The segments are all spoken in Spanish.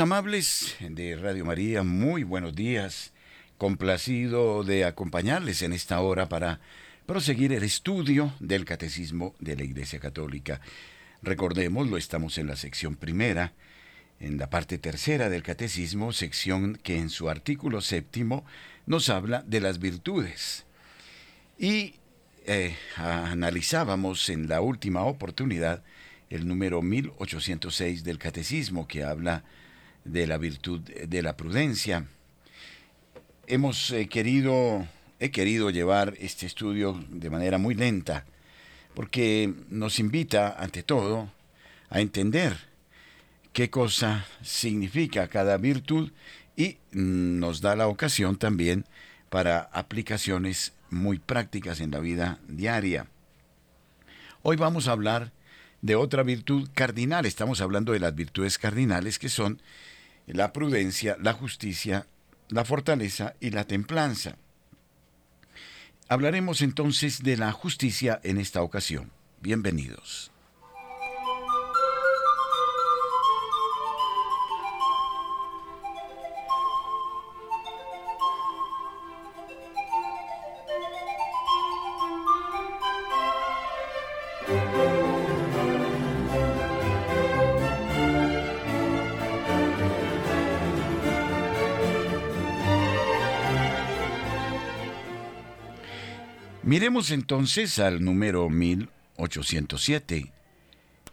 Amables de Radio María, muy buenos días. Complacido de acompañarles en esta hora para proseguir el estudio del Catecismo de la Iglesia Católica. Recordémoslo, estamos en la sección primera, en la parte tercera del Catecismo, sección que en su artículo séptimo nos habla de las virtudes. Y eh, analizábamos en la última oportunidad el número 1806 del Catecismo que habla de la virtud de la prudencia. Hemos eh, querido, he querido llevar este estudio de manera muy lenta, porque nos invita, ante todo, a entender qué cosa significa cada virtud y nos da la ocasión también para aplicaciones muy prácticas en la vida diaria. Hoy vamos a hablar de otra virtud cardinal. Estamos hablando de las virtudes cardinales que son la prudencia, la justicia, la fortaleza y la templanza. Hablaremos entonces de la justicia en esta ocasión. Bienvenidos. Miremos entonces al número 1807,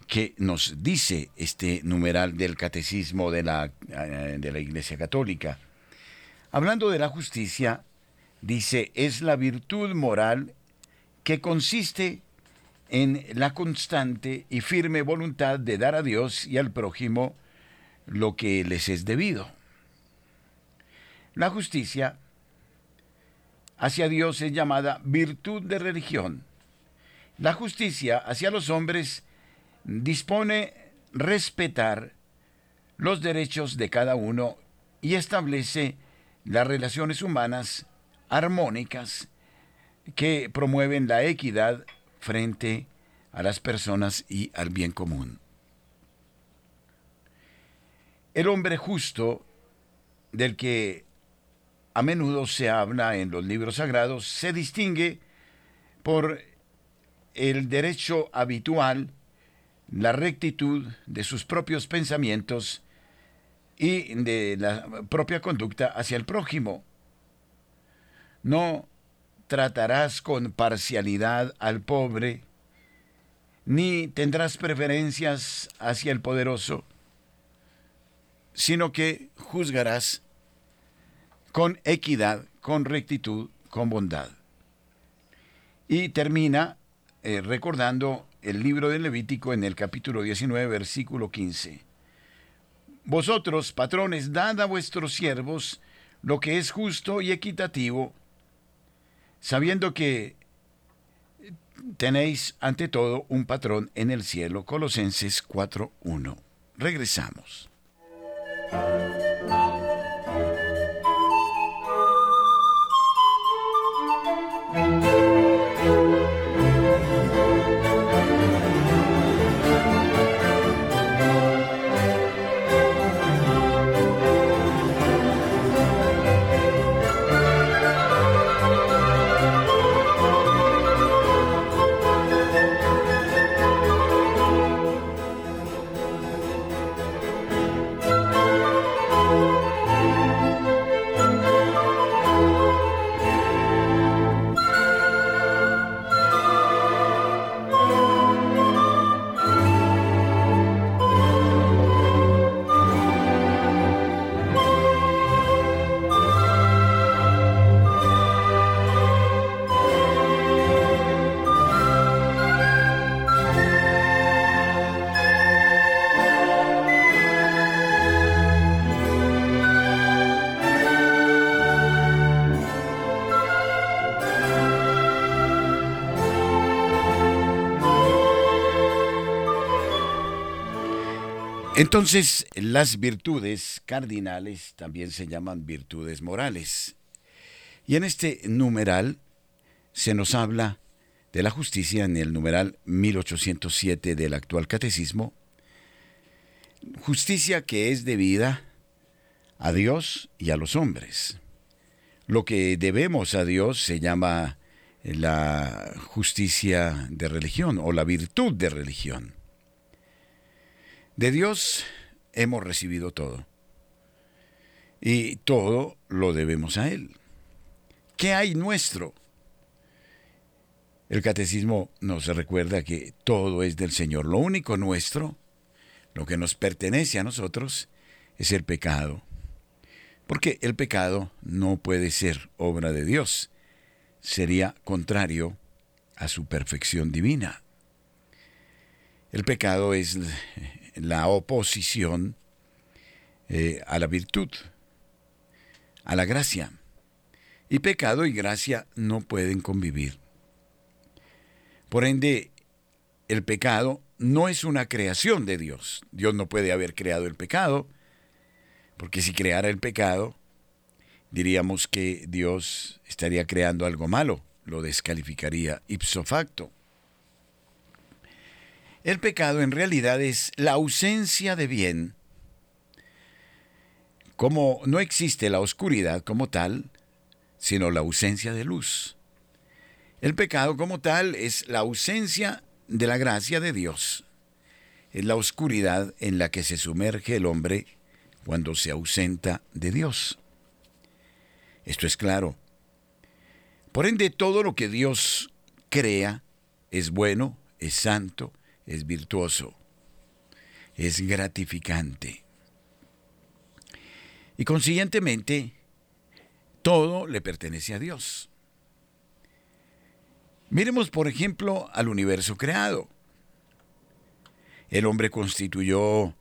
que nos dice este numeral del catecismo de la, eh, de la Iglesia Católica. Hablando de la justicia, dice, es la virtud moral que consiste en la constante y firme voluntad de dar a Dios y al prójimo lo que les es debido. La justicia hacia Dios es llamada virtud de religión. La justicia hacia los hombres dispone respetar los derechos de cada uno y establece las relaciones humanas armónicas que promueven la equidad frente a las personas y al bien común. El hombre justo del que a menudo se habla en los libros sagrados, se distingue por el derecho habitual, la rectitud de sus propios pensamientos y de la propia conducta hacia el prójimo. No tratarás con parcialidad al pobre, ni tendrás preferencias hacia el poderoso, sino que juzgarás con equidad, con rectitud, con bondad. Y termina eh, recordando el libro del Levítico en el capítulo 19, versículo 15. Vosotros, patrones, dad a vuestros siervos lo que es justo y equitativo, sabiendo que tenéis ante todo un patrón en el cielo. Colosenses 4.1. Regresamos. Entonces, las virtudes cardinales también se llaman virtudes morales. Y en este numeral se nos habla de la justicia en el numeral 1807 del actual catecismo. justicia que es debida a Dios y a los hombres. Lo que debemos a Dios se llama la justicia de religión o la virtud de religión. De Dios hemos recibido todo y todo lo debemos a Él. ¿Qué hay nuestro? El catecismo nos recuerda que todo es del Señor. Lo único nuestro, lo que nos pertenece a nosotros, es el pecado. Porque el pecado no puede ser obra de Dios. Sería contrario a su perfección divina. El pecado es la oposición eh, a la virtud, a la gracia. Y pecado y gracia no pueden convivir. Por ende, el pecado no es una creación de Dios. Dios no puede haber creado el pecado, porque si creara el pecado, diríamos que Dios estaría creando algo malo, lo descalificaría ipso facto. El pecado en realidad es la ausencia de bien. Como no existe la oscuridad como tal, sino la ausencia de luz. El pecado como tal es la ausencia de la gracia de Dios. Es la oscuridad en la que se sumerge el hombre cuando se ausenta de Dios. Esto es claro. Por ende, todo lo que Dios crea es bueno, es santo, es virtuoso, es gratificante. Y consiguientemente, todo le pertenece a Dios. Miremos, por ejemplo, al universo creado. El hombre constituyó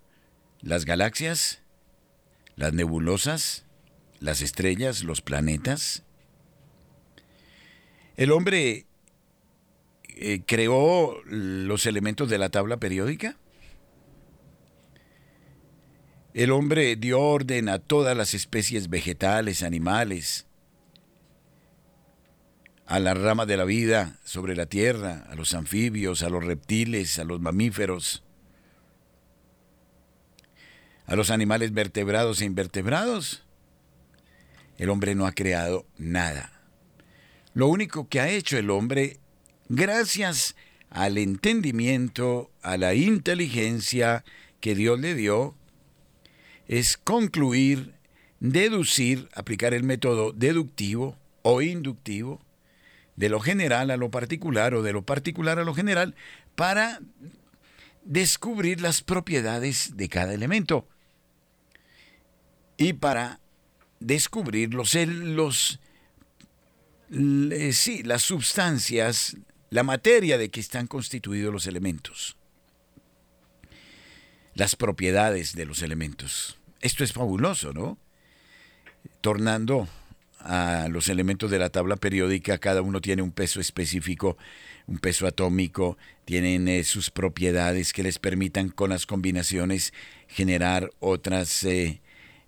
las galaxias, las nebulosas, las estrellas, los planetas. El hombre eh, creó los elementos de la tabla periódica. El hombre dio orden a todas las especies vegetales, animales, a la rama de la vida sobre la tierra, a los anfibios, a los reptiles, a los mamíferos, a los animales vertebrados e invertebrados. El hombre no ha creado nada. Lo único que ha hecho el hombre, gracias al entendimiento, a la inteligencia que Dios le dio, es concluir, deducir, aplicar el método deductivo o inductivo, de lo general a lo particular o de lo particular a lo general para descubrir las propiedades de cada elemento y para descubrir los, sí, las sustancias, la materia de que están constituidos los elementos, las propiedades de los elementos. Esto es fabuloso, ¿no? Tornando a los elementos de la tabla periódica, cada uno tiene un peso específico, un peso atómico, tienen eh, sus propiedades que les permitan con las combinaciones generar otras, eh,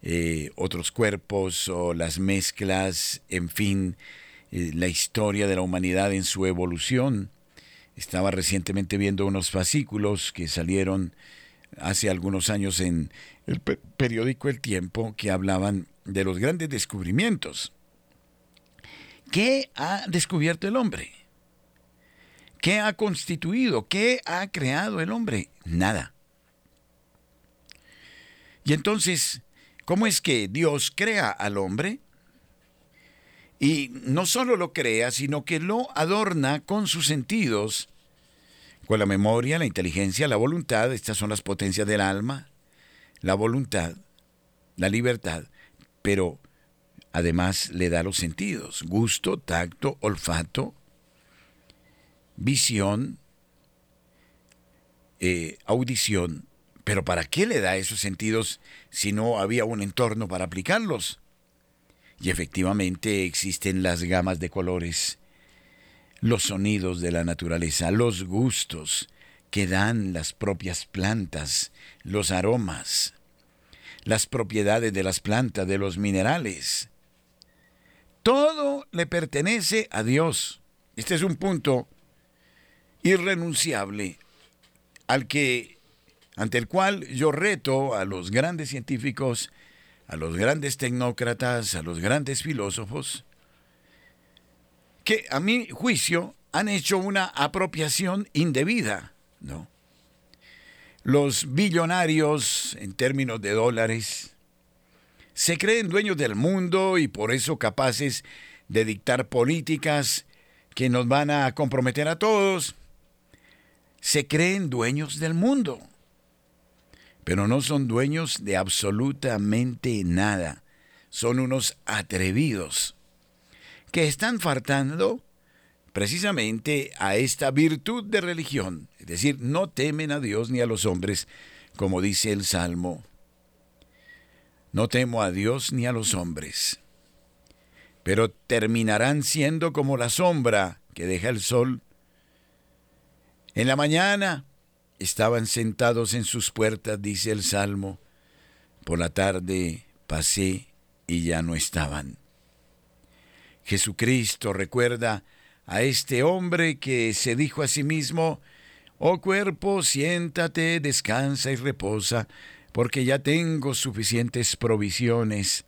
eh, otros cuerpos o las mezclas, en fin, la historia de la humanidad en su evolución. Estaba recientemente viendo unos fascículos que salieron hace algunos años en el periódico El Tiempo que hablaban de los grandes descubrimientos ¿Qué ha descubierto el hombre? ¿Qué ha constituido? ¿Qué ha creado el hombre? Nada. Y entonces, ¿cómo es que Dios crea al hombre? Y no solo lo crea, sino que lo adorna con sus sentidos, con la memoria, la inteligencia, la voluntad, estas son las potencias del alma, la voluntad, la libertad, pero además le da los sentidos, gusto, tacto, olfato, visión, eh, audición. Pero ¿para qué le da esos sentidos si no había un entorno para aplicarlos? Y efectivamente existen las gamas de colores, los sonidos de la naturaleza, los gustos que dan las propias plantas, los aromas, las propiedades de las plantas, de los minerales, todo le pertenece a Dios. Este es un punto irrenunciable al que ante el cual yo reto a los grandes científicos, a los grandes tecnócratas, a los grandes filósofos, que a mi juicio han hecho una apropiación indebida, ¿no? Los billonarios, en términos de dólares, se creen dueños del mundo y por eso capaces de dictar políticas que nos van a comprometer a todos. Se creen dueños del mundo, pero no son dueños de absolutamente nada. Son unos atrevidos que están faltando precisamente a esta virtud de religión, es decir, no temen a Dios ni a los hombres, como dice el Salmo. No temo a Dios ni a los hombres, pero terminarán siendo como la sombra que deja el sol. En la mañana estaban sentados en sus puertas, dice el Salmo, por la tarde pasé y ya no estaban. Jesucristo recuerda a este hombre que se dijo a sí mismo, Oh cuerpo, siéntate, descansa y reposa, porque ya tengo suficientes provisiones.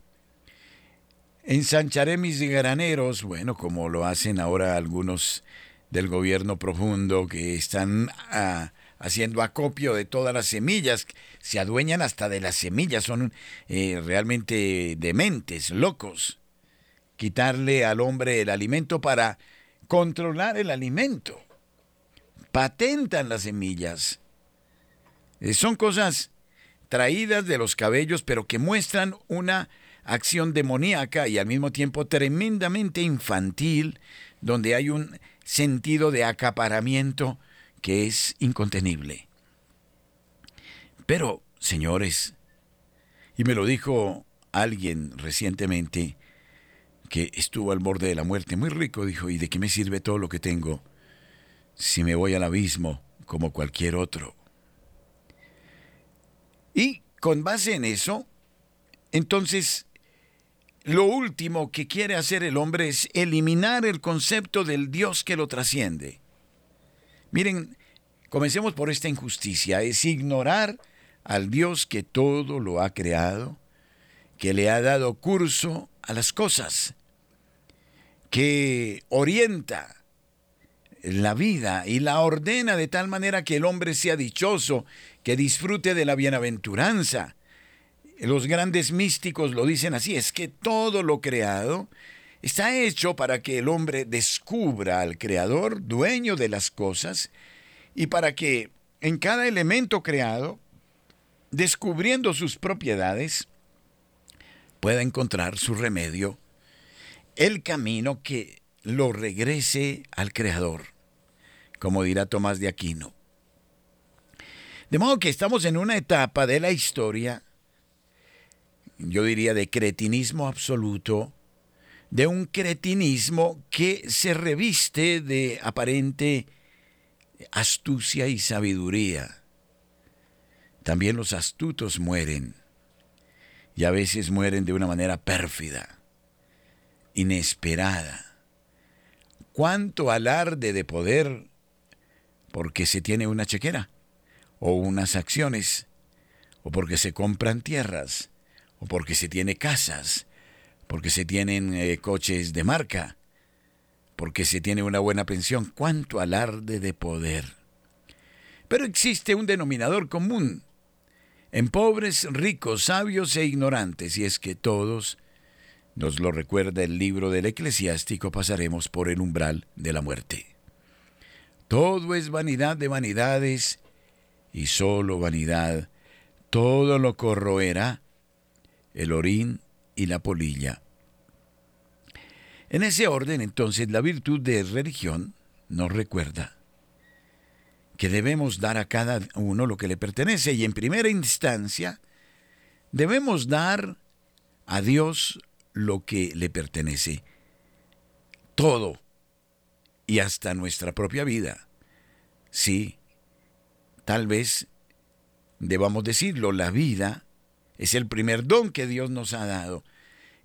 Ensancharé mis graneros, bueno, como lo hacen ahora algunos del gobierno profundo que están ah, haciendo acopio de todas las semillas, se adueñan hasta de las semillas, son eh, realmente dementes, locos. Quitarle al hombre el alimento para controlar el alimento. Patentan las semillas. Eh, son cosas traídas de los cabellos, pero que muestran una acción demoníaca y al mismo tiempo tremendamente infantil, donde hay un sentido de acaparamiento que es incontenible. Pero, señores, y me lo dijo alguien recientemente, que estuvo al borde de la muerte, muy rico, dijo, ¿y de qué me sirve todo lo que tengo si me voy al abismo como cualquier otro? Y con base en eso, entonces, lo último que quiere hacer el hombre es eliminar el concepto del Dios que lo trasciende. Miren, comencemos por esta injusticia, es ignorar al Dios que todo lo ha creado, que le ha dado curso a las cosas, que orienta la vida y la ordena de tal manera que el hombre sea dichoso, que disfrute de la bienaventuranza. Los grandes místicos lo dicen así, es que todo lo creado está hecho para que el hombre descubra al Creador, dueño de las cosas, y para que en cada elemento creado, descubriendo sus propiedades, pueda encontrar su remedio el camino que lo regrese al Creador, como dirá Tomás de Aquino. De modo que estamos en una etapa de la historia, yo diría de cretinismo absoluto, de un cretinismo que se reviste de aparente astucia y sabiduría. También los astutos mueren, y a veces mueren de una manera pérfida inesperada. Cuánto alarde de poder porque se tiene una chequera, o unas acciones, o porque se compran tierras, o porque se tiene casas, porque se tienen eh, coches de marca, porque se tiene una buena pensión. Cuánto alarde de poder. Pero existe un denominador común en pobres, ricos, sabios e ignorantes, y es que todos nos lo recuerda el libro del eclesiástico, pasaremos por el umbral de la muerte. Todo es vanidad de vanidades y solo vanidad. Todo lo corroerá el orín y la polilla. En ese orden, entonces, la virtud de religión nos recuerda que debemos dar a cada uno lo que le pertenece y en primera instancia debemos dar a Dios lo que le pertenece. Todo. Y hasta nuestra propia vida. Sí, tal vez debamos decirlo, la vida es el primer don que Dios nos ha dado.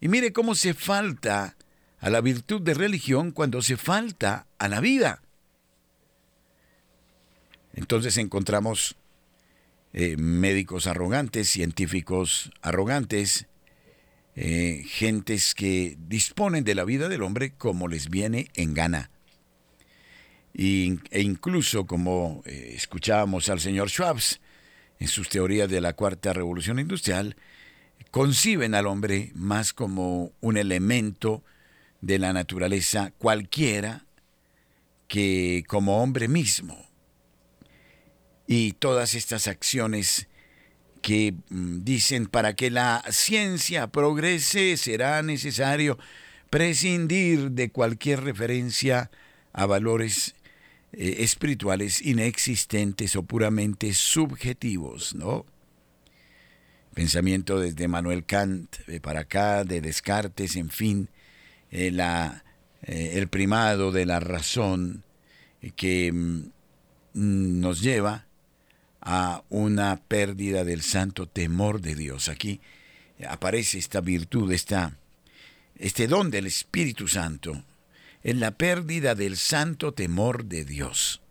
Y mire cómo se falta a la virtud de religión cuando se falta a la vida. Entonces encontramos eh, médicos arrogantes, científicos arrogantes, eh, gentes que disponen de la vida del hombre como les viene en gana. e incluso como eh, escuchábamos al señor Schwabs en sus teorías de la cuarta revolución industrial, conciben al hombre más como un elemento de la naturaleza cualquiera que como hombre mismo. Y todas estas acciones que mm, dicen para que la ciencia progrese será necesario prescindir de cualquier referencia a valores eh, espirituales inexistentes o puramente subjetivos, ¿no? Pensamiento desde Manuel Kant para acá, de Descartes, en fin, eh, la, eh, el primado de la razón que mm, nos lleva a una pérdida del santo temor de Dios. Aquí aparece esta virtud, esta, este don del Espíritu Santo, en la pérdida del santo temor de Dios.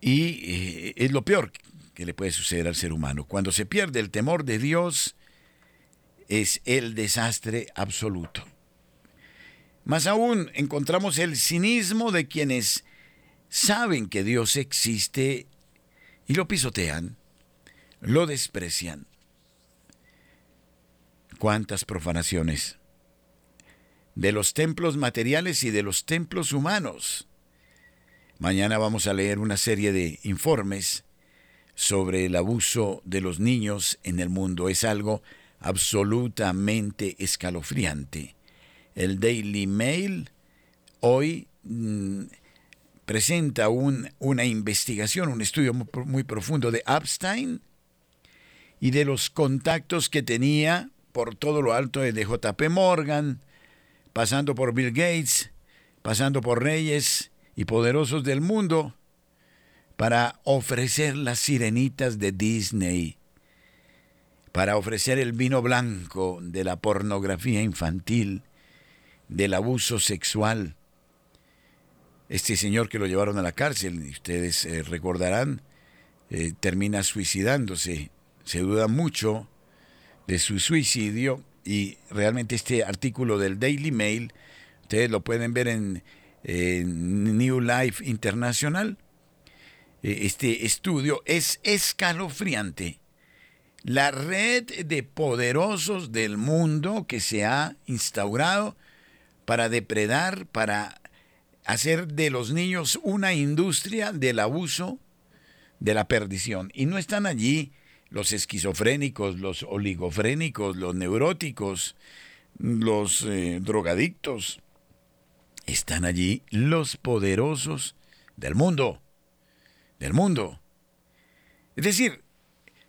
Y eh, es lo peor que le puede suceder al ser humano. Cuando se pierde el temor de Dios, es el desastre absoluto. Más aún, encontramos el cinismo de quienes saben que Dios existe y lo pisotean, lo desprecian. ¿Cuántas profanaciones? De los templos materiales y de los templos humanos. Mañana vamos a leer una serie de informes sobre el abuso de los niños en el mundo. Es algo absolutamente escalofriante. El Daily Mail hoy mm, presenta un, una investigación, un estudio muy, profundo de Epstein y de los contactos que tenía por todo lo alto de JP Morgan, pasando por Bill Gates, pasando por reyes y poderosos del mundo, para ofrecer las sirenitas de Disney, para ofrecer el vino blanco de la pornografía infantil, del abuso sexual, este señor que lo llevaron a la cárcel, ustedes eh, recordarán, eh, termina suicidándose. Se duda mucho de su suicidio y realmente este artículo del Daily Mail, ustedes lo pueden ver en, New Life International. Eh, este estudio es escalofriante. La red de poderosos del mundo que se ha instaurado para depredar, para hacer de los niños una industria del abuso, de la perdición. Y no están allí los esquizofrénicos, los oligofrénicos, los neuróticos, los eh, drogadictos. Están allí los poderosos del mundo, del mundo. Es decir,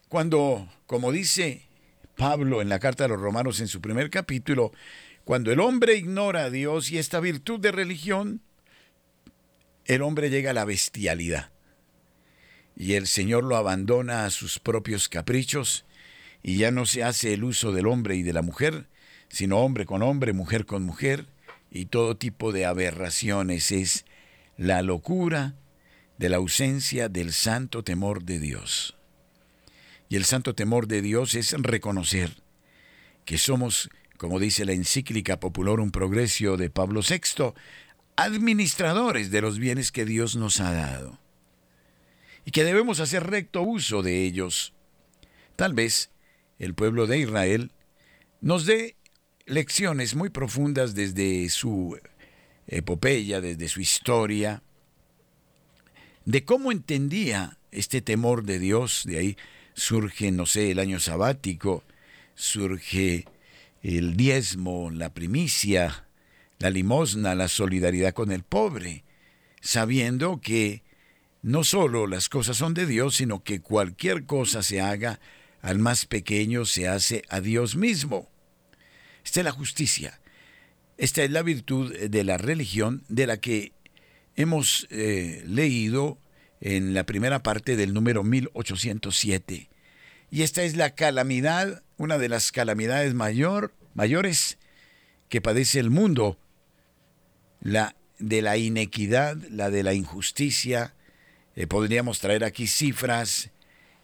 cuando, como dice Pablo en la carta de los romanos en su primer capítulo, cuando el hombre ignora a Dios y esta virtud de religión, el hombre llega a la bestialidad y el Señor lo abandona a sus propios caprichos y ya no se hace el uso del hombre y de la mujer, sino hombre con hombre, mujer con mujer y todo tipo de aberraciones. Es la locura de la ausencia del santo temor de Dios. Y el santo temor de Dios es reconocer que somos, como dice la encíclica popular Un Progresio de Pablo VI, administradores de los bienes que Dios nos ha dado y que debemos hacer recto uso de ellos. Tal vez el pueblo de Israel nos dé lecciones muy profundas desde su epopeya, desde su historia, de cómo entendía este temor de Dios, de ahí surge, no sé, el año sabático, surge el diezmo, la primicia, la limosna, la solidaridad con el pobre, sabiendo que no solo las cosas son de Dios, sino que cualquier cosa se haga al más pequeño se hace a Dios mismo. Esta es la justicia. Esta es la virtud de la religión de la que hemos eh, leído en la primera parte del número 1807. Y esta es la calamidad, una de las calamidades mayor, mayores que padece el mundo la de la inequidad, la de la injusticia, Eh, podríamos traer aquí cifras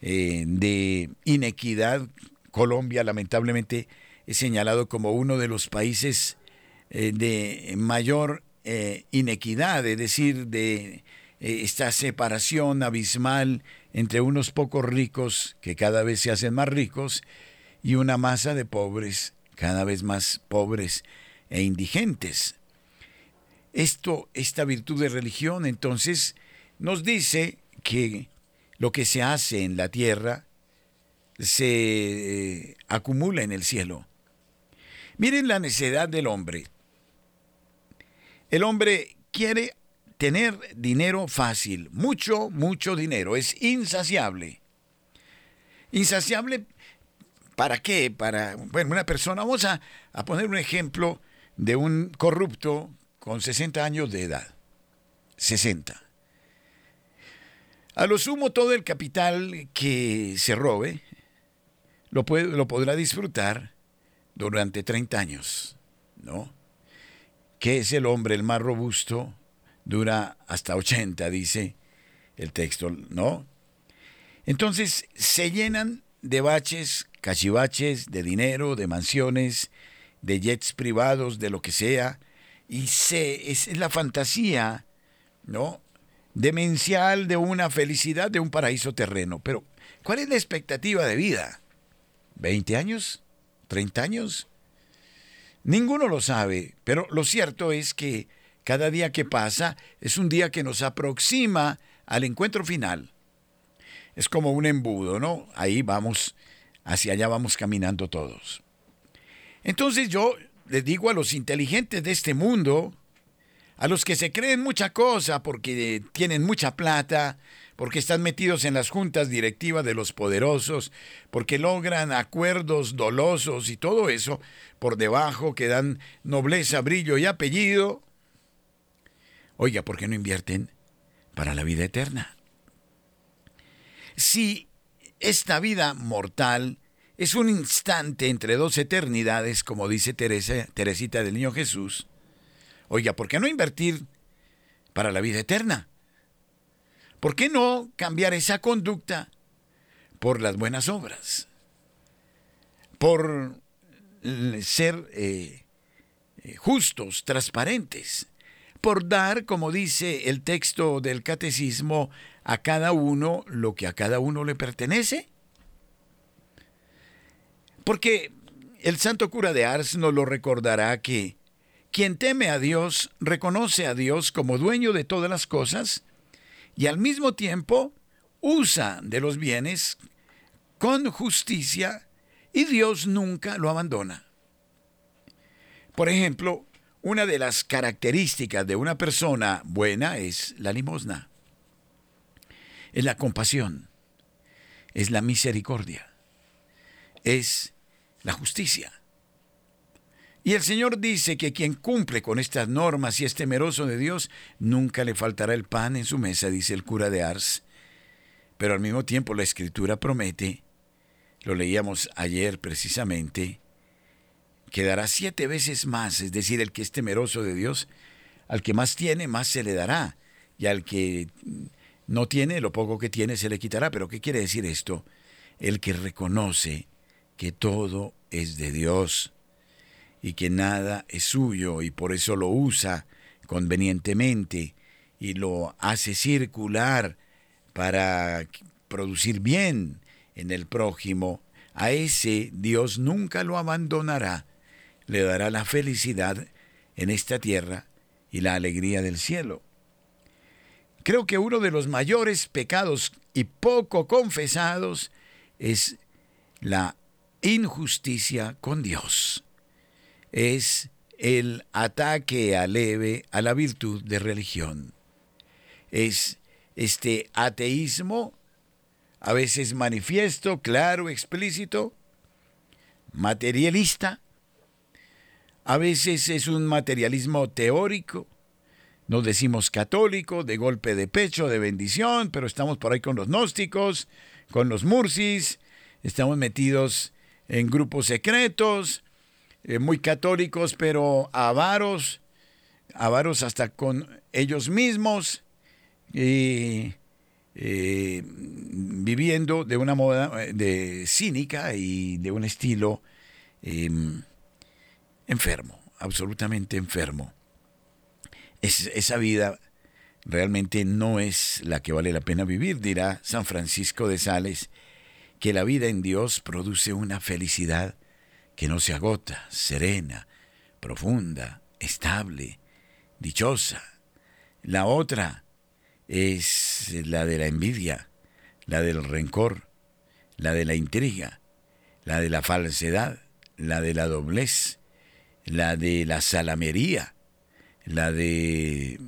eh, de inequidad. Colombia lamentablemente es señalado como uno de los países eh, de mayor inequidad, es decir, de esta separación abismal entre unos pocos ricos que cada vez se hacen más ricos y una masa de pobres cada vez más pobres e indigentes. Esto, esta virtud de religión, entonces, nos dice que lo que se hace en la tierra se eh, acumula en el cielo. Miren la necedad del hombre. El hombre quiere tener dinero fácil, mucho, mucho dinero, es insaciable. Insaciable, ¿para qué? Para, bueno, una persona, vamos a, a poner un ejemplo de un corrupto con 60 años de edad. 60. A lo sumo todo el capital que se robe lo, puede, lo podrá disfrutar durante 30 años, ¿no? Que es el hombre el más robusto, dura hasta 80, dice el texto, ¿no? Entonces se llenan de baches, cachivaches, de dinero, de mansiones, de jets privados, de lo que sea, y se, es la fantasía, ¿no? Demencial de una felicidad de un paraíso terreno. Pero, ¿cuál es la expectativa de vida? ¿20 años? ¿30 años? Ninguno lo sabe, pero lo cierto es que cada día que pasa es un día que nos aproxima al encuentro final. Es como un embudo, ¿no? Ahí vamos, hacia allá vamos caminando todos. Entonces yo les digo a los inteligentes de este mundo, a los que se creen mucha cosa porque tienen mucha plata, porque están metidos en las juntas directivas de los poderosos, porque logran acuerdos dolosos y todo eso por debajo que dan nobleza, brillo y apellido. Oiga, ¿por qué no invierten para la vida eterna? Si esta vida mortal es un instante entre dos eternidades, como dice Teresa, Teresita del Niño Jesús. Oiga, ¿por qué no invertir para la vida eterna? ¿Por qué no cambiar esa conducta por las buenas obras? Por ser eh, eh, justos, transparentes, por dar, como dice el texto del catecismo, a cada uno lo que a cada uno le pertenece. Porque el santo cura de Ars nos lo recordará que quien teme a Dios reconoce a Dios como dueño de todas las cosas y al mismo tiempo usa de los bienes con justicia y Dios nunca lo abandona. Por ejemplo, una de las características de una persona buena es la limosna, es la compasión, es la misericordia, es la justicia. Y el Señor dice que quien cumple con estas normas y es temeroso de Dios, nunca le faltará el pan en su mesa, dice el cura de Ars. Pero al mismo tiempo la Escritura promete, lo leíamos ayer precisamente, que dará siete veces más, es decir, el que es temeroso de Dios, al que más tiene, más se le dará, y al que no tiene, lo poco que tiene se le quitará. Pero ¿qué quiere decir esto? El que reconoce que todo es de Dios y que nada es suyo y por eso lo usa convenientemente y lo hace circular para producir bien en el prójimo, a ese Dios nunca lo abandonará, le dará la felicidad en esta tierra y la alegría del cielo. Creo que uno de los mayores pecados y poco confesados es la injusticia con Dios. Es el ataque aleve a la virtud de religión. Es este ateísmo, a veces manifiesto, claro, explícito, materialista, a veces es un materialismo teórico, nos decimos católico, de golpe de pecho, de bendición, pero estamos por ahí con los gnósticos, con los mursis, estamos metidos en grupos secretos, eh, muy católicos, pero avaros, avaros hasta con ellos mismos, y eh, viviendo de una moda eh, de cínica y de un estilo em, enfermo, absolutamente enfermo. esa vida realmente no es la que vale la pena vivir, dirá San Francisco de Sales, que la vida en Dios produce una felicidad que no se agota, serena, profunda, estable, dichosa. La otra es la de la envidia, la del rencor, la de la intriga, la de la falsedad, la de la doblez, la de la salamería, la de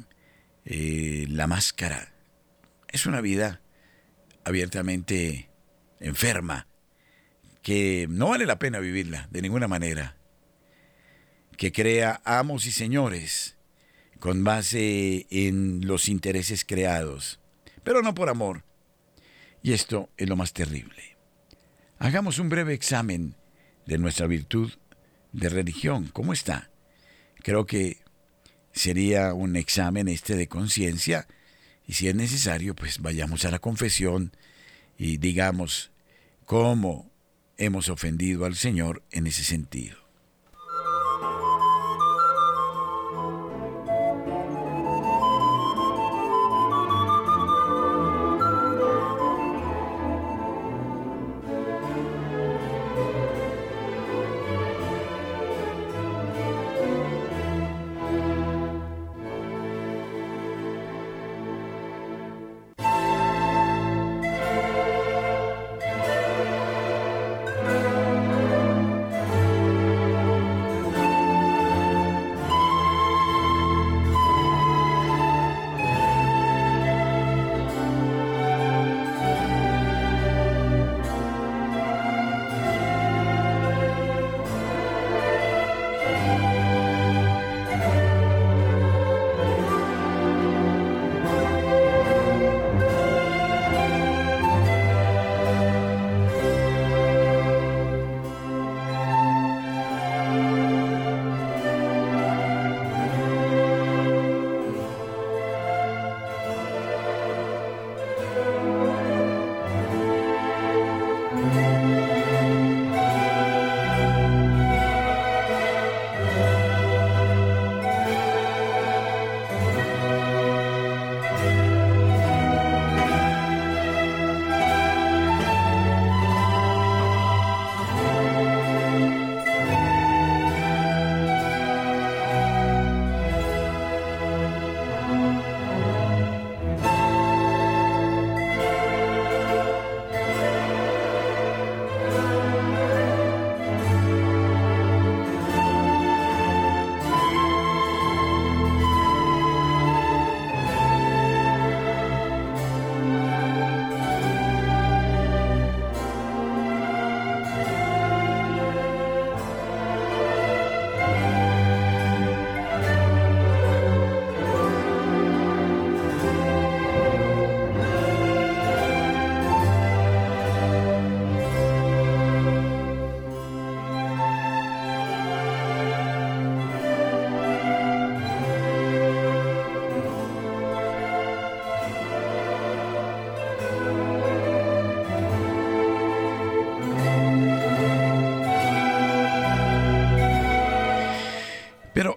eh, la máscara. Es una vida abiertamente enferma, que no vale la pena vivirla de ninguna manera, que crea amos y señores con base en los intereses creados, pero no por amor. Y esto es lo más terrible. Hagamos un breve examen de nuestra virtud de religión. ¿Cómo está? Creo que sería un examen este de conciencia y si es necesario, pues vayamos a la confesión y digamos, cómo hemos ofendido al Señor en ese sentido.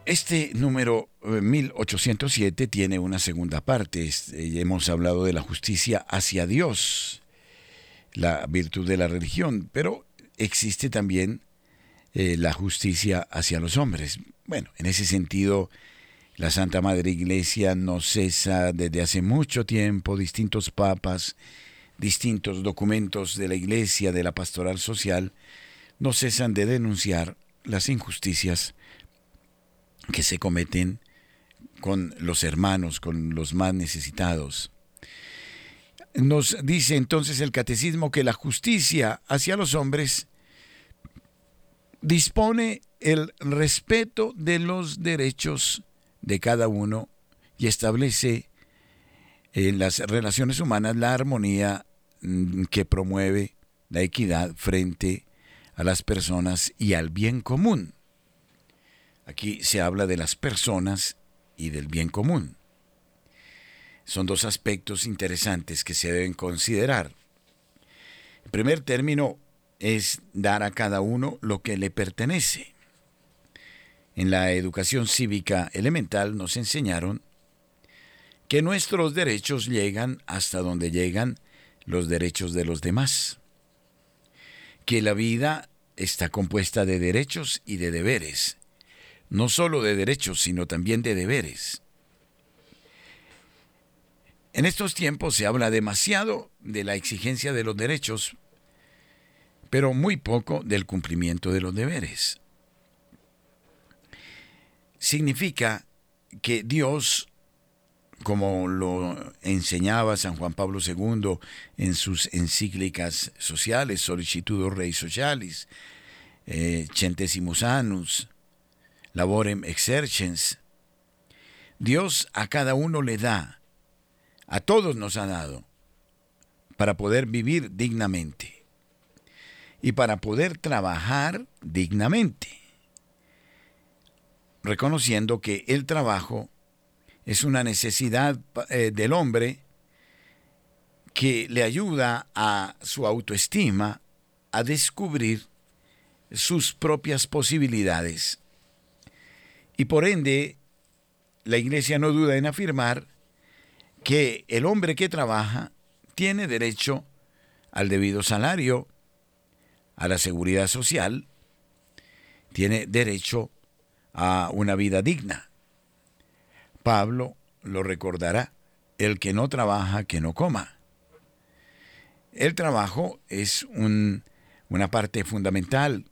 Este número 1807 eh, tiene una segunda parte. Eh, hemos hablado de la justicia hacia Dios, la virtud de la religión, pero existe también eh, la justicia hacia los hombres. Bueno, en ese sentido, la Santa Madre Iglesia no cesa desde hace mucho tiempo, distintos papas, distintos documentos de la Iglesia, de la pastoral social, no cesan de denunciar las injusticias que se cometen con los hermanos, con los más necesitados. Nos dice entonces el catecismo que la justicia hacia los hombres dispone el respeto de los derechos de cada uno y establece en las relaciones humanas la armonía mm, que promueve la equidad frente a las personas y al bien común. Aquí se habla de las personas y del bien común. son dos aspectos interesantes que se deben considerar. El primer término es dar a cada uno lo que le pertenece. En la educación cívica elemental nos enseñaron que nuestros derechos llegan hasta donde llegan los derechos de los demás, que la vida está compuesta de derechos y de deberes, no solo de derechos, sino también de deberes. En estos tiempos se habla demasiado de la exigencia de los derechos, pero muy poco del cumplimiento de los deberes. Significa que Dios, como lo enseñaba San Juan Pablo II en sus encíclicas sociales, Solicitudo Rei Socialis, eh, Centesimus Annus, Laborem Exercens, Dios a cada uno le da, a todos nos ha dado, para poder vivir dignamente y para poder trabajar dignamente, reconociendo que el trabajo es una necesidad eh, del hombre que le ayuda a su autoestima a descubrir sus propias posibilidades. Y por ende, la Iglesia no duda en afirmar que el hombre que trabaja tiene derecho al debido salario a la seguridad social, tiene derecho a una vida digna. Pablo lo recordará, el que no trabaja, que no coma. El trabajo es una parte fundamental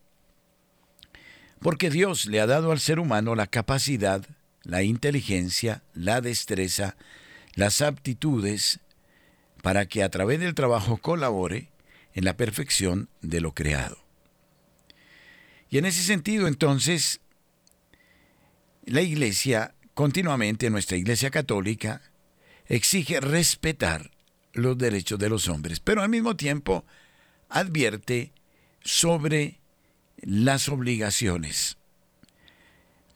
porque Dios le ha dado al ser humano la capacidad, la inteligencia, la destreza, las aptitudes para que a través del trabajo colabore en la perfección de lo creado. Y en ese sentido, entonces, la Iglesia, continuamente nuestra Iglesia Católica, exige respetar los derechos de los hombres, pero al mismo tiempo advierte sobre las obligaciones.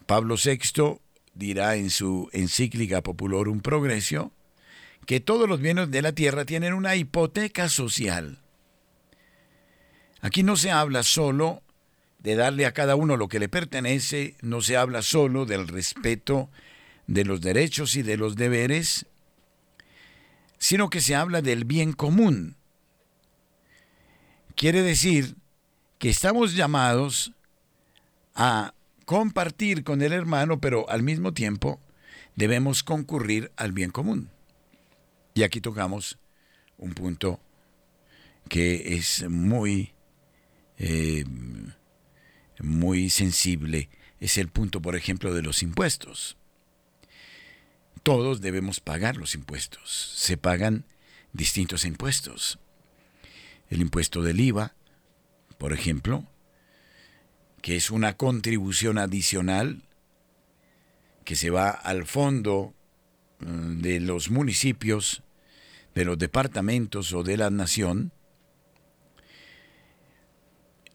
Pablo VI dirá en su encíclica Populorum Progressio que todos los bienes de la tierra tienen una hipoteca social Aquí no se habla solo de darle a cada uno lo que le pertenece, no se habla solo del respeto de los derechos y de los deberes, sino que se habla del bien común. Quiere decir que estamos llamados a compartir con el hermano, pero al mismo tiempo debemos concurrir al bien común. Y aquí tocamos un punto que es muy eh, muy sensible es el punto, por ejemplo, de los impuestos. Todos debemos pagar los impuestos. Se pagan distintos impuestos. El impuesto del IVA, por ejemplo, que es una contribución adicional que se va al fondo mm, de los municipios, de los departamentos o de la nación,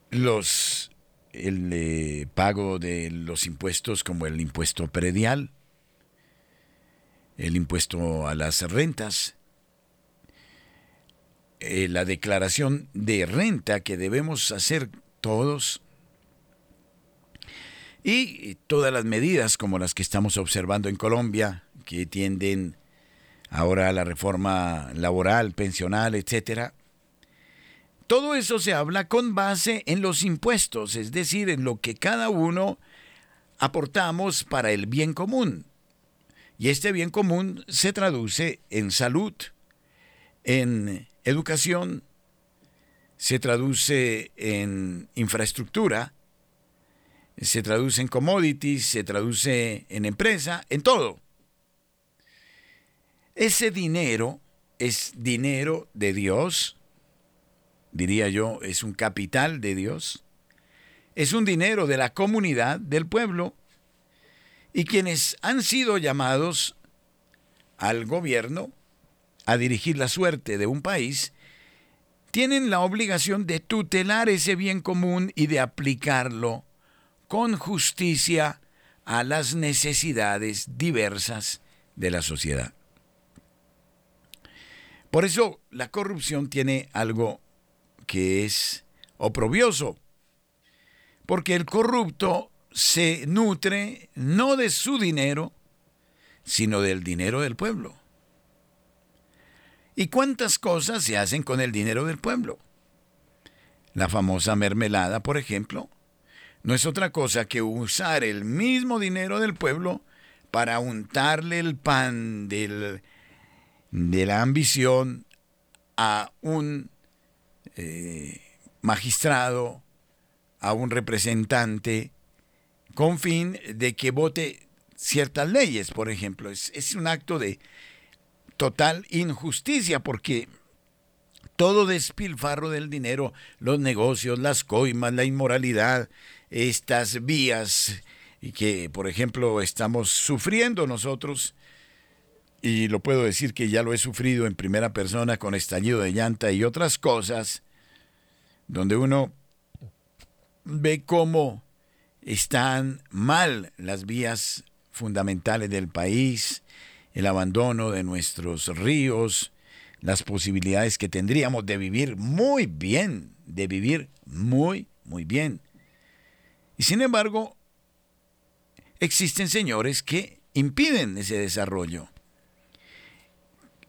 los el eh, pago de los impuestos como el impuesto predial, el impuesto a las rentas, eh, la declaración de renta que debemos hacer todos y todas las medidas como las que estamos observando en Colombia que tienden ahora a la reforma laboral, pensional, etcétera, todo eso se habla con base en los impuestos, es decir, en lo que cada uno aportamos para el bien común. Y este bien común se traduce en salud, en educación, se traduce en infraestructura, se traduce en commodities, se traduce en empresa, en todo. Ese dinero es dinero de Dios diría yo, es un capital de Dios, es un dinero de la comunidad, del pueblo, y quienes han sido llamados al gobierno a dirigir la suerte de un país, tienen la obligación de tutelar ese bien común y de aplicarlo con justicia a las necesidades diversas de la sociedad. Por eso la corrupción tiene algo que es oprobioso, porque el corrupto se nutre no de su dinero, sino del dinero del pueblo. ¿Y cuántas cosas se hacen con el dinero del pueblo? La famosa mermelada, por ejemplo, no es otra cosa que usar el mismo dinero del pueblo para untarle el pan del, de la ambición a un eh, magistrado, a un representante, con fin de que vote ciertas leyes, por ejemplo. Es, es un acto de total injusticia porque todo despilfarro del dinero, los negocios, las coimas, la inmoralidad, estas vías y que, por ejemplo, estamos sufriendo nosotros, y lo puedo decir que ya lo he sufrido en primera persona con estallido de llanta y otras cosas, donde uno ve cómo están mal las vías fundamentales del país, el abandono de nuestros ríos, las posibilidades que tendríamos de vivir muy bien, de vivir muy, muy bien. Y sin embargo, existen señores que impiden ese desarrollo.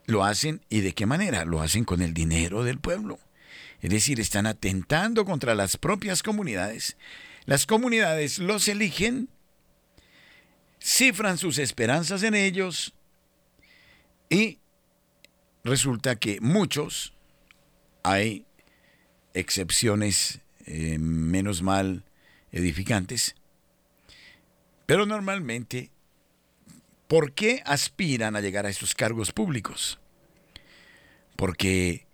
Lo hacen y de qué manera? Lo hacen con el dinero del pueblo. Es decir, están atentando contra las propias comunidades. Las comunidades los eligen, cifran sus esperanzas en ellos y resulta que muchos, hay excepciones eh, menos mal edificantes, pero normalmente, ¿por qué aspiran a llegar a estos cargos públicos? Porque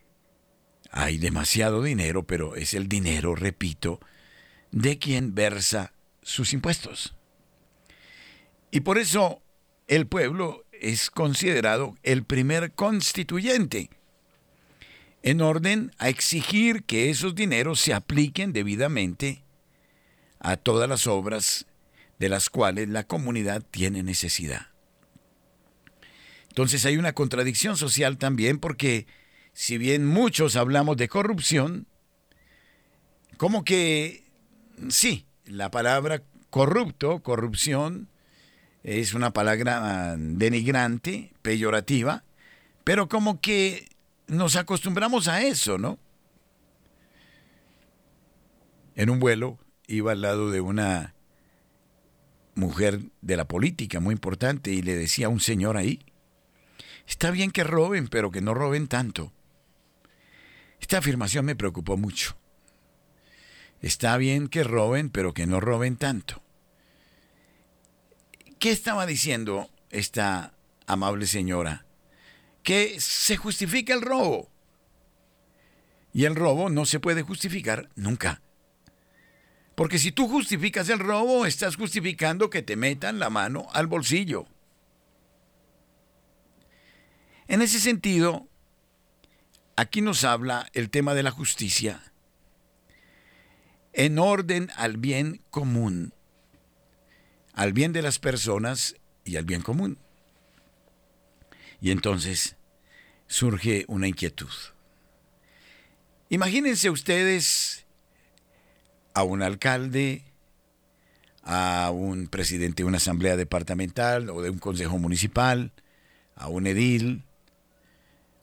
hay demasiado dinero, pero es el dinero, repito, de quien versa sus impuestos. Y por eso el pueblo es considerado el primer constituyente, en orden a exigir que esos dineros se apliquen debidamente a todas las obras de las cuales la comunidad tiene necesidad. Entonces hay una contradicción social también porque si bien muchos hablamos de corrupción, como que sí, la palabra corrupto, corrupción, es una palabra denigrante, peyorativa, pero como que nos acostumbramos a eso, ¿no? En un vuelo iba al lado de una mujer de la política muy importante y le decía a un señor ahí, está bien que roben, pero que no roben tanto. Esta afirmación me preocupó mucho. Está bien que roben, pero que no roben tanto. ¿Qué estaba diciendo esta amable señora? Que se justifica el robo. Y el robo no se puede justificar nunca. Porque si tú justificas el robo, estás justificando que te metan la mano al bolsillo. En ese sentido, aquí nos habla el tema de la justicia en orden al bien común al bien de las personas y al bien común. Y entonces surge una inquietud. Imagínense ustedes a un alcalde, a un presidente de una asamblea departamental o de un consejo municipal, a un edil,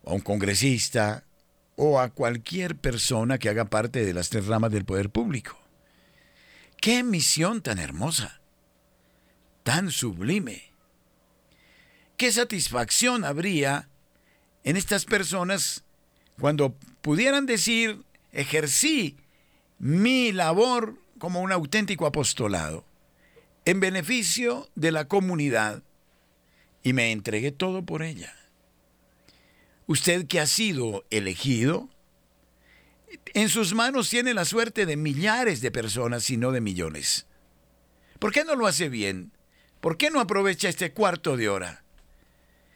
a un congresista o a cualquier persona que haga parte de las tres ramas del poder público. ¡Qué misión tan hermosa! Tan sublime. ¿Qué satisfacción habría en estas personas cuando pudieran decir, ejercí mi labor como un auténtico apostolado en beneficio de la comunidad y me entregué todo por ella? Usted que ha sido elegido, en sus manos tiene la suerte de millares de personas y no de millones. ¿Por qué no lo hace bien? ¿Por qué no aprovecha este cuarto de hora?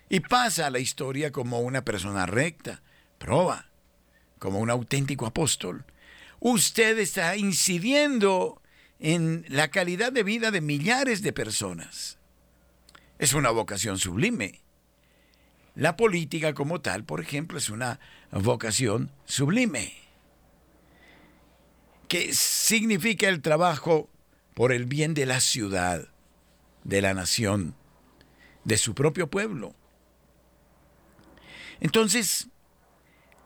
Y pasa a la historia como una persona recta, proba, como un auténtico apóstol. Usted está incidiendo en la calidad de vida de millares de personas. Es una vocación sublime. la política como tal, por ejemplo, es una vocación sublime, que significa el trabajo por el bien de la ciudad, de la nación, de su propio pueblo. Entonces,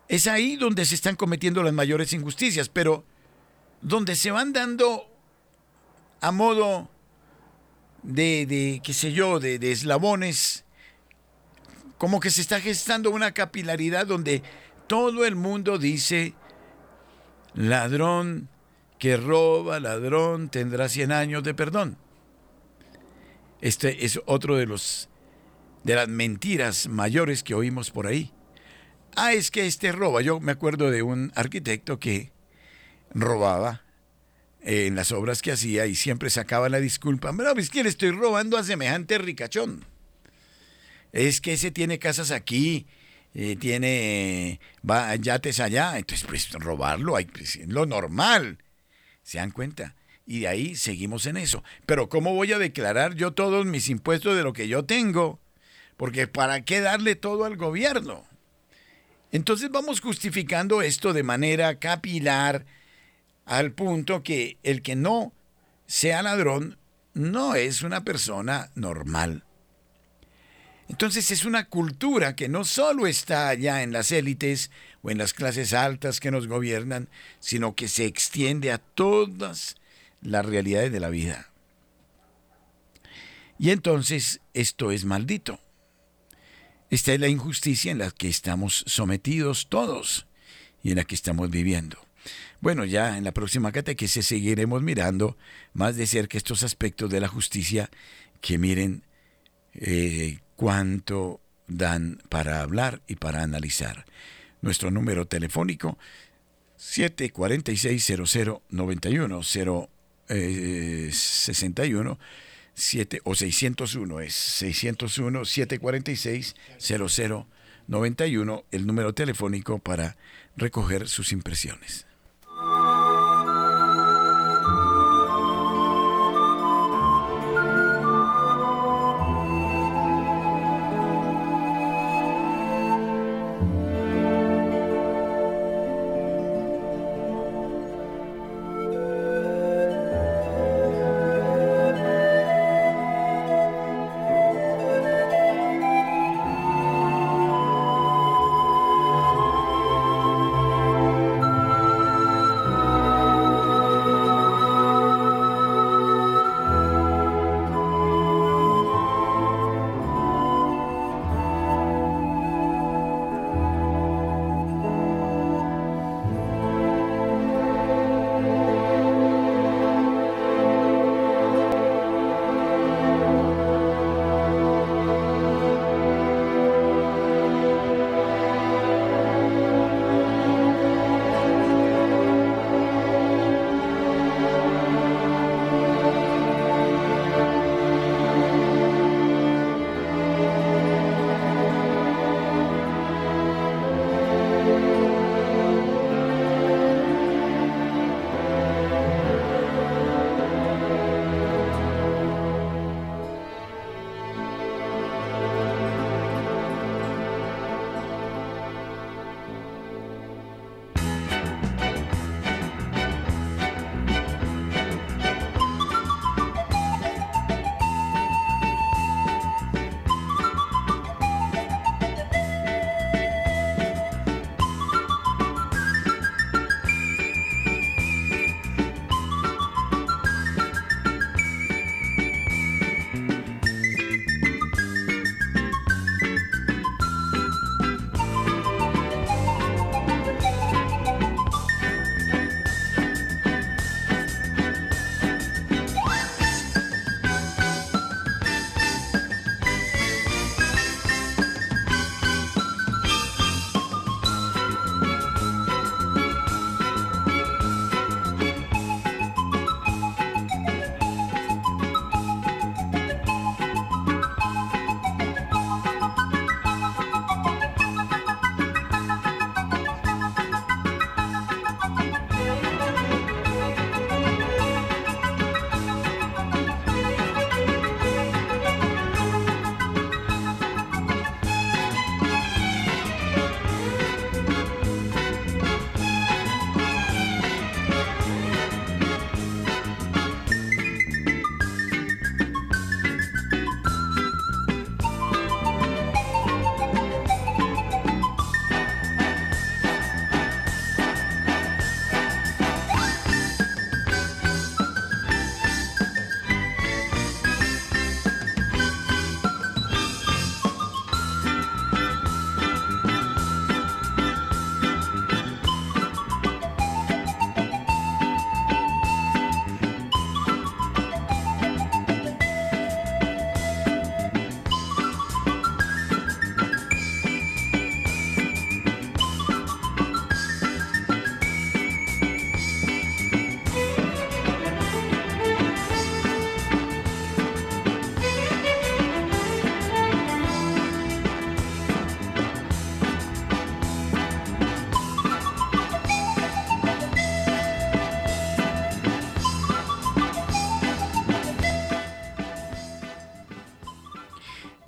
es ahí donde se están cometiendo las mayores injusticias, pero donde se van dando a modo de, de qué sé yo, de, de eslabones, como que se está gestando una capilaridad donde todo el mundo dice, ladrón que roba, ladrón tendrá 100 años de perdón. Este es otro de los de las mentiras mayores que oímos por ahí. Ah, es que este roba. Yo me acuerdo de un arquitecto que robaba en las obras que hacía y siempre sacaba la disculpa. Pero es que le estoy robando a semejante ricachón. Es que ese tiene casas aquí, eh, tiene va, yates allá. Entonces, pues robarlo hay, pues, es lo normal. ¿Se dan cuenta? Y de ahí seguimos en eso. Pero ¿cómo voy a declarar yo todos mis impuestos de lo que yo tengo? Porque ¿para qué darle todo al gobierno? Entonces vamos justificando esto de manera capilar al punto que el que no sea ladrón no es una persona normal. Entonces es una cultura que no solo está allá en las élites o en las clases altas que nos gobiernan, sino que se extiende a todas las realidades de la vida. Y entonces esto es maldito. Esta es la injusticia en la que estamos sometidos todos y en la que estamos viviendo. Bueno, ya en la próxima catequesis seguiremos mirando más de cerca estos aspectos de la justicia que miren eh, cuánto dan para hablar y para analizar. Nuestro número telefónico 746-0091 061 7 o 601 es 601 746 0091 el número telefónico para recoger sus impresiones.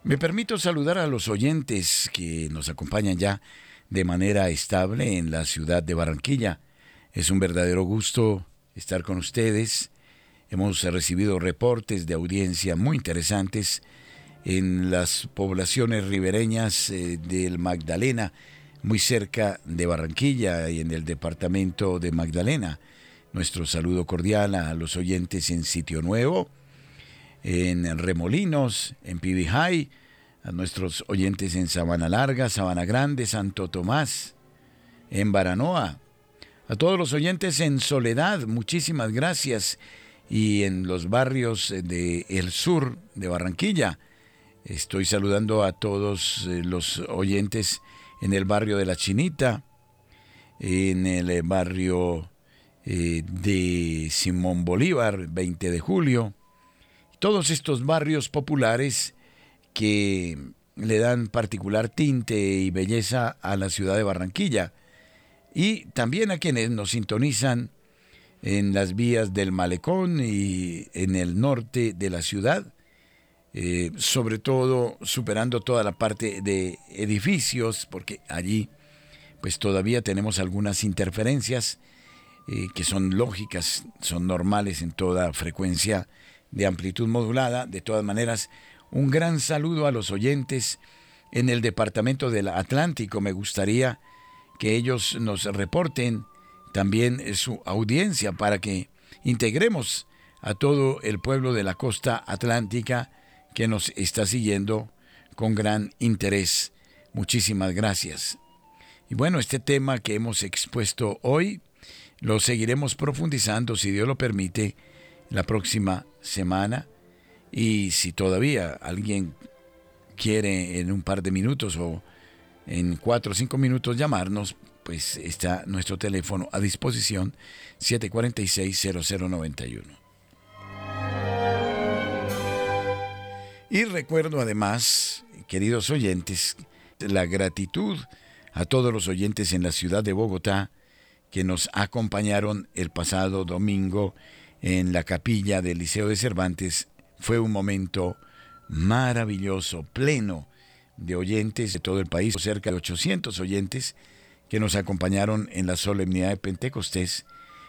Me permito saludar a los oyentes que nos acompañan ya de manera estable en la ciudad de Barranquilla. Es un verdadero gusto estar con ustedes. Hemos recibido reportes de audiencia muy interesantes en las poblaciones ribereñas eh, del Magdalena, muy cerca de Barranquilla y en el departamento de Magdalena. Nuestro saludo cordial a los oyentes en Sitio Nuevo, en Remolinos, en Pibijay, a nuestros oyentes en Sabana Larga, Sabana Grande, Santo Tomás, en Baranoa, a todos los oyentes en Soledad, muchísimas gracias, y en los barrios del el sur de Barranquilla. Estoy saludando a todos eh, los oyentes en el barrio de La Chinita, en el barrio eh, de Simón Bolívar, 20 de julio, todos estos barrios populares que le dan particular tinte y belleza a la ciudad de Barranquilla y también a quienes nos sintonizan en las vías del malecón y en el norte de la ciudad, eh, sobre todo superando toda la parte de edificios, porque allí pues todavía tenemos algunas interferencias eh, que son lógicas, son normales en toda frecuencia de amplitud modulada. De todas maneras, un gran saludo a los oyentes en el departamento del Atlántico. Me gustaría que ellos nos reporten también su audiencia para que integremos a todo el pueblo de la costa atlántica que nos está siguiendo con gran interés. Muchísimas gracias. Y bueno, este tema que hemos expuesto hoy lo seguiremos profundizando, si Dios lo permite, la próxima semana. Y si todavía alguien quiere en un par de minutos o en cuatro o cinco minutos llamarnos, pues está nuestro teléfono a disposición 746-0091. Y recuerdo además, queridos oyentes, la gratitud a todos los oyentes en la ciudad de Bogotá que nos acompañaron el pasado domingo en la capilla del Liceo de Cervantes. Fue un momento maravilloso, pleno de oyentes de todo el país, cerca de 800 oyentes que nos acompañaron en la solemnidad de Pentecostés.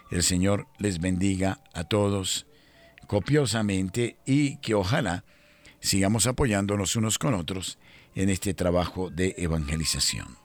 El Señor les bendiga a todos copiosamente y que ojalá sigamos apoyándonos unos con otros en este trabajo de evangelización.